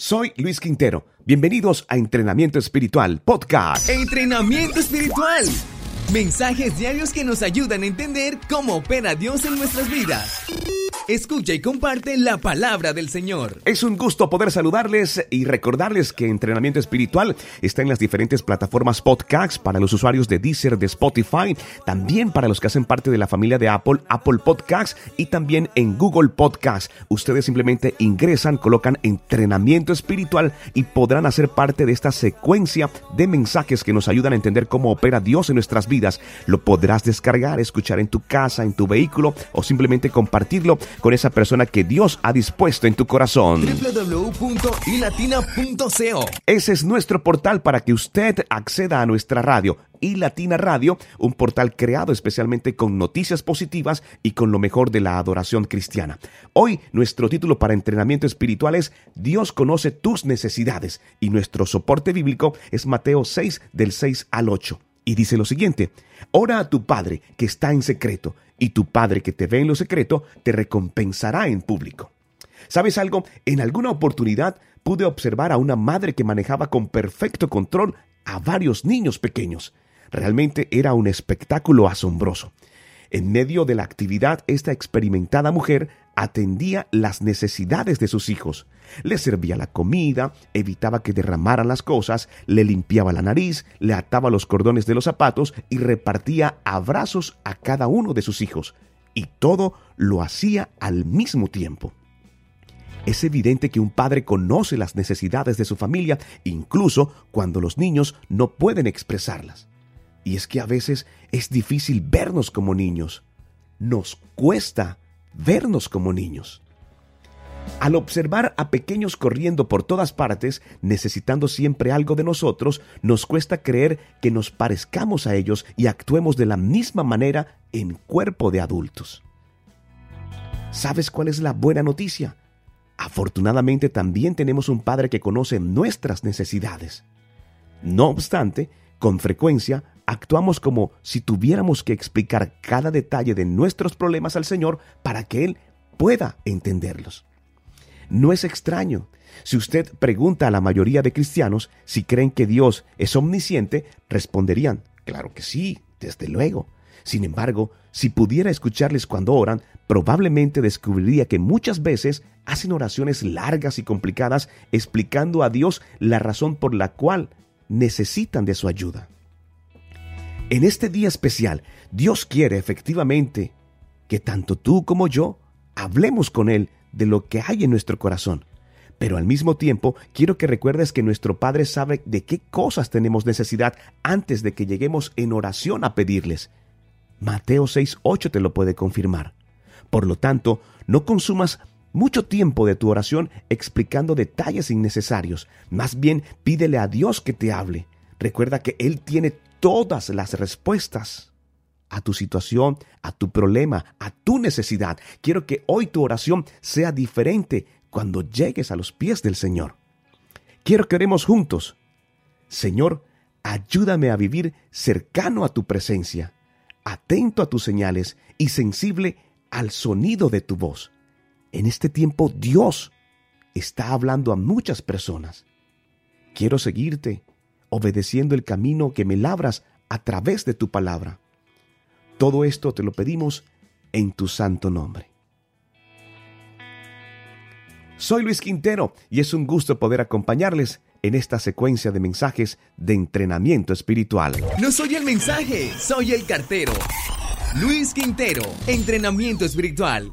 Soy Luis Quintero. Bienvenidos a Entrenamiento Espiritual Podcast. Entrenamiento Espiritual. Mensajes diarios que nos ayudan a entender cómo opera Dios en nuestras vidas. Escucha y comparte la palabra del Señor. Es un gusto poder saludarles y recordarles que Entrenamiento Espiritual está en las diferentes plataformas podcasts para los usuarios de Deezer, de Spotify, también para los que hacen parte de la familia de Apple, Apple Podcasts y también en Google Podcasts. Ustedes simplemente ingresan, colocan Entrenamiento Espiritual y podrán hacer parte de esta secuencia de mensajes que nos ayudan a entender cómo opera Dios en nuestras vidas. Lo podrás descargar, escuchar en tu casa, en tu vehículo o simplemente compartirlo con esa persona que Dios ha dispuesto en tu corazón. www.ilatina.co Ese es nuestro portal para que usted acceda a nuestra radio y Latina Radio, un portal creado especialmente con noticias positivas y con lo mejor de la adoración cristiana. Hoy nuestro título para entrenamiento espiritual es Dios conoce tus necesidades y nuestro soporte bíblico es Mateo 6 del 6 al 8. Y dice lo siguiente, ora a tu Padre que está en secreto, y tu Padre que te ve en lo secreto te recompensará en público. ¿Sabes algo? En alguna oportunidad pude observar a una madre que manejaba con perfecto control a varios niños pequeños. Realmente era un espectáculo asombroso. En medio de la actividad, esta experimentada mujer atendía las necesidades de sus hijos. Le servía la comida, evitaba que derramaran las cosas, le limpiaba la nariz, le ataba los cordones de los zapatos y repartía abrazos a cada uno de sus hijos. Y todo lo hacía al mismo tiempo. Es evidente que un padre conoce las necesidades de su familia, incluso cuando los niños no pueden expresarlas. Y es que a veces es difícil vernos como niños. Nos cuesta vernos como niños. Al observar a pequeños corriendo por todas partes, necesitando siempre algo de nosotros, nos cuesta creer que nos parezcamos a ellos y actuemos de la misma manera en cuerpo de adultos. ¿Sabes cuál es la buena noticia? Afortunadamente también tenemos un Padre que conoce nuestras necesidades. No obstante, con frecuencia actuamos como si tuviéramos que explicar cada detalle de nuestros problemas al Señor para que Él pueda entenderlos. No es extraño. Si usted pregunta a la mayoría de cristianos si creen que Dios es omnisciente, responderían, claro que sí, desde luego. Sin embargo, si pudiera escucharles cuando oran, probablemente descubriría que muchas veces hacen oraciones largas y complicadas explicando a Dios la razón por la cual necesitan de su ayuda. En este día especial, Dios quiere efectivamente que tanto tú como yo hablemos con Él de lo que hay en nuestro corazón. Pero al mismo tiempo, quiero que recuerdes que nuestro Padre sabe de qué cosas tenemos necesidad antes de que lleguemos en oración a pedirles. Mateo 6.8 te lo puede confirmar. Por lo tanto, no consumas mucho tiempo de tu oración explicando detalles innecesarios. Más bien, pídele a Dios que te hable. Recuerda que Él tiene todas las respuestas a tu situación, a tu problema, a tu necesidad. Quiero que hoy tu oración sea diferente cuando llegues a los pies del Señor. Quiero que oremos juntos. Señor, ayúdame a vivir cercano a tu presencia, atento a tus señales y sensible al sonido de tu voz. En este tiempo Dios está hablando a muchas personas. Quiero seguirte, obedeciendo el camino que me labras a través de tu palabra. Todo esto te lo pedimos en tu santo nombre. Soy Luis Quintero y es un gusto poder acompañarles en esta secuencia de mensajes de entrenamiento espiritual. No soy el mensaje, soy el cartero. Luis Quintero, entrenamiento espiritual.